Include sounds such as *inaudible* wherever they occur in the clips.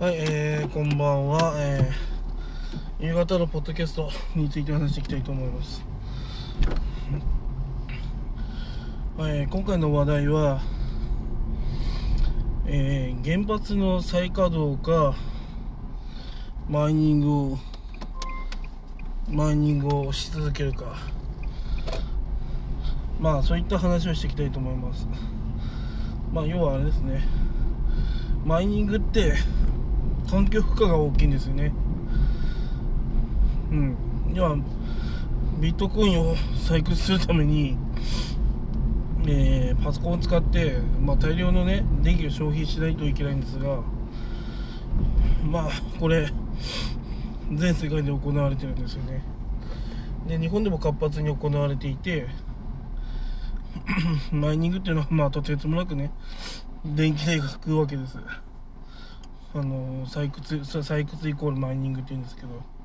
はい、えー、こんばんは、えー、夕方のポッドキャストについて話していきたいと思います。えー、今回の話題は、えー、原発の再稼働か、マイニングを、マイニングをし続けるか、まあそういった話をしていきたいと思います。まあ要はあれですね、マイニングって、環境負荷が大きいんですよね。うん。要はビットコインを採掘するために、えーパソコンを使って、まあ、大量のね電気を消費しないといけないんですがまあこれ全世界で行われてるんですよね。で日本でも活発に行われていて *clears throat* マイニングっていうのはまあとてつもなくね電気代が食うわけです。あの採掘採掘イコールマイニングって言うんですけど。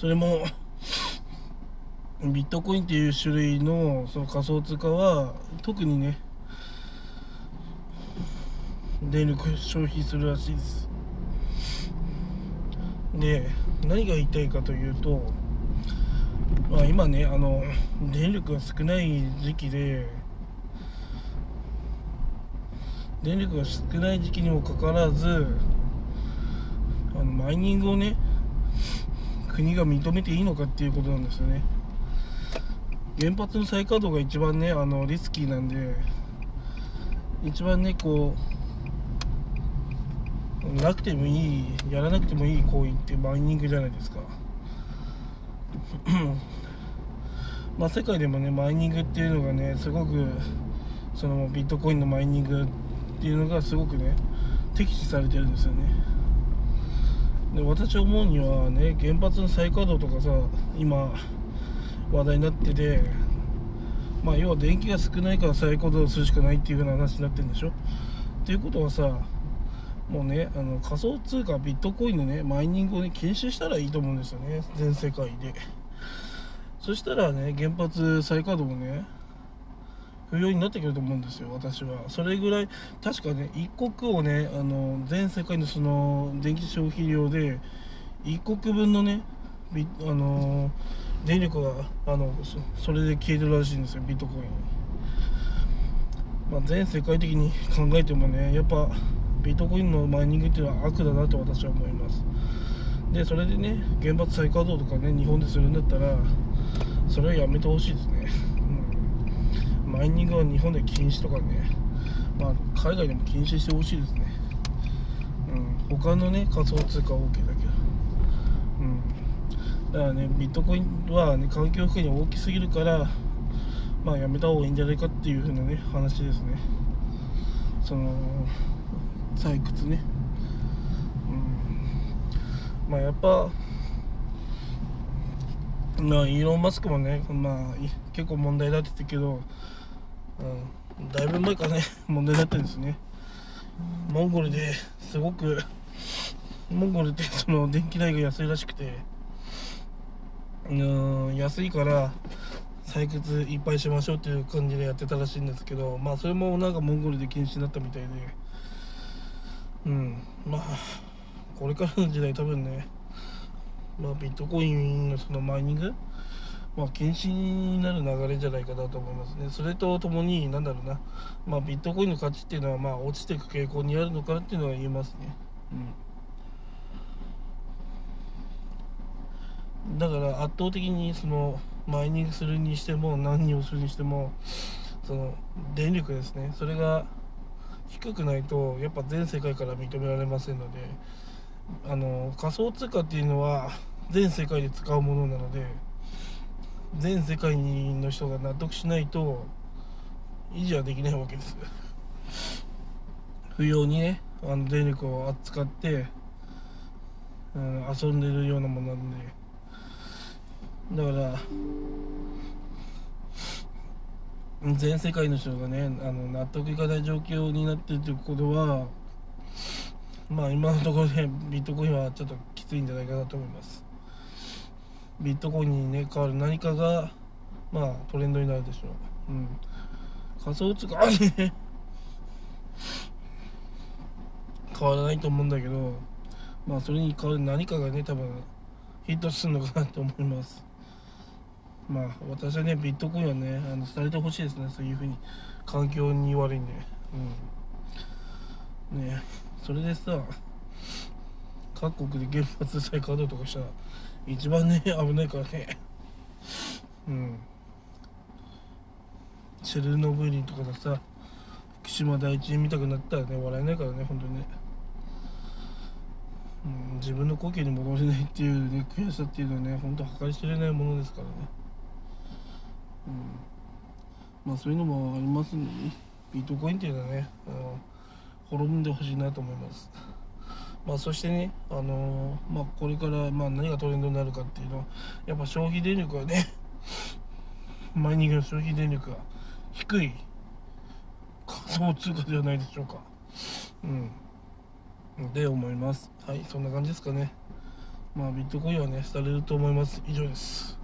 それも *laughs* ビットコインっていう種類のその仮想通貨は特にね電力消費するらしいです。で何が言いたいかというと、まあ、今ねあの電力が少ない時期で電力が少ない時期にもかかわらずあのマイニングをね国が認めていいのかっていうことなんですよね。原発の再稼働が一番ねあのリスキーなんで一番ねこうなくてもいいやらなくてもいい行為ってマイニングじゃないですか。*clears throat* まあ世界でもねマイニングっていうのがねすごくそのビットコインのマイニングっていうのがすごくね敵視されてるんですよね。で私思うにはね原発の再稼働とかさ今話題になっててまあ要は電気が少ないから再稼働するしかないっていう風な話になってるんでしょ？っていうことはさもうねあの仮想通貨ビットコインのねマイニングをね禁止したらいいと思うんですよね全世界で。そしたらね原発再稼働もね不要になってくると思うんですよ私は。それぐらい確かね一国をねあの全世界のその電気消費量で一国分のねあの電力があのそそれで消えてるらしいんですよビットコイン、まあ、全世界的に考えてもねやっぱビットコインのマイニングっていうのは悪だなと私は思います。でそれでね原発再稼働とかね日本でするんだったらそれはやめてほしいですね、マイニングは日本で禁止とかね、まあ、海外でも禁止してほしいですね、うん、他のね仮想通貨は OK だけど、うん、だからねビットコインは、ね、環境負荷に大きすぎるからまあやめた方がいいんじゃないかっていう風なね話ですね。その採掘ね。うん。まあやっぱまあイーロン・マスクもねまあ結構問題だって言ってるけど、うん、だいぶ前からね *laughs* 問題になってるんですね。モンゴルですごくモンゴルってその電気代が安いらしくて。うん安いから採掘いっぱいしましょうっていう感じでやってたらしいんですけどまあそれもなんかモンゴルで禁止になったみたいで。うん。まあこれからの時代多分ねまあビットコインのそのマイニングまあ禁止になる流れじゃないかなと思いますね。それとともになんだろうな。まあビットコインの価値っていうのはまあ落ちていく傾向にあるのかなっていうのは言えますね。うん。だから圧倒的にそのマイニングするにしても何をするにしてもその電力ですね。それが低くないとやっぱ全世界から認められませんのであの仮想通貨っていうのは全世界で使うものなので全世界の人が納得しないと維持はできないわけです。不要にねあの電力を扱って、うん、遊んでるようなものなんで。だから全世界の人がねあの納得いかない状況になってるということはまあ今のところでビットコインはちょっときついんじゃないかなと思います。ビットコインにね変わる何かがまあトレンドになるでしょう。うん。仮想通貨ね *laughs* 変わらないと思うんだけどまあそれに変わる何かがね多分ヒットするのかなと思います。まあ私はねビットコインはねあの伝えてほしいですねそういうふうに。環境に悪いんで。うん。ね。それでさ各国で原発再稼働とかしたら一番ね危ないからね。うん。チェルノブイリとかさ福島第一見たくなったらね笑えないからね本当にね、うん、自分の故郷に戻れないっていうね悔しさっていうのはね本当計り知れないものですからね。うん。まあそういうのもありますんでね。ビットコインっていうのはねあの滅んでほしいなと思います。まあそしてねあのーまあこれからまあ何がトレンドになるかっていうのはやっぱ消費電力はねマイニングの消費電力が低い仮想通貨ではないでしょうか。うん。で思います。はいそんな感じですかね。まあビットコインはね廃れると思います。以上です。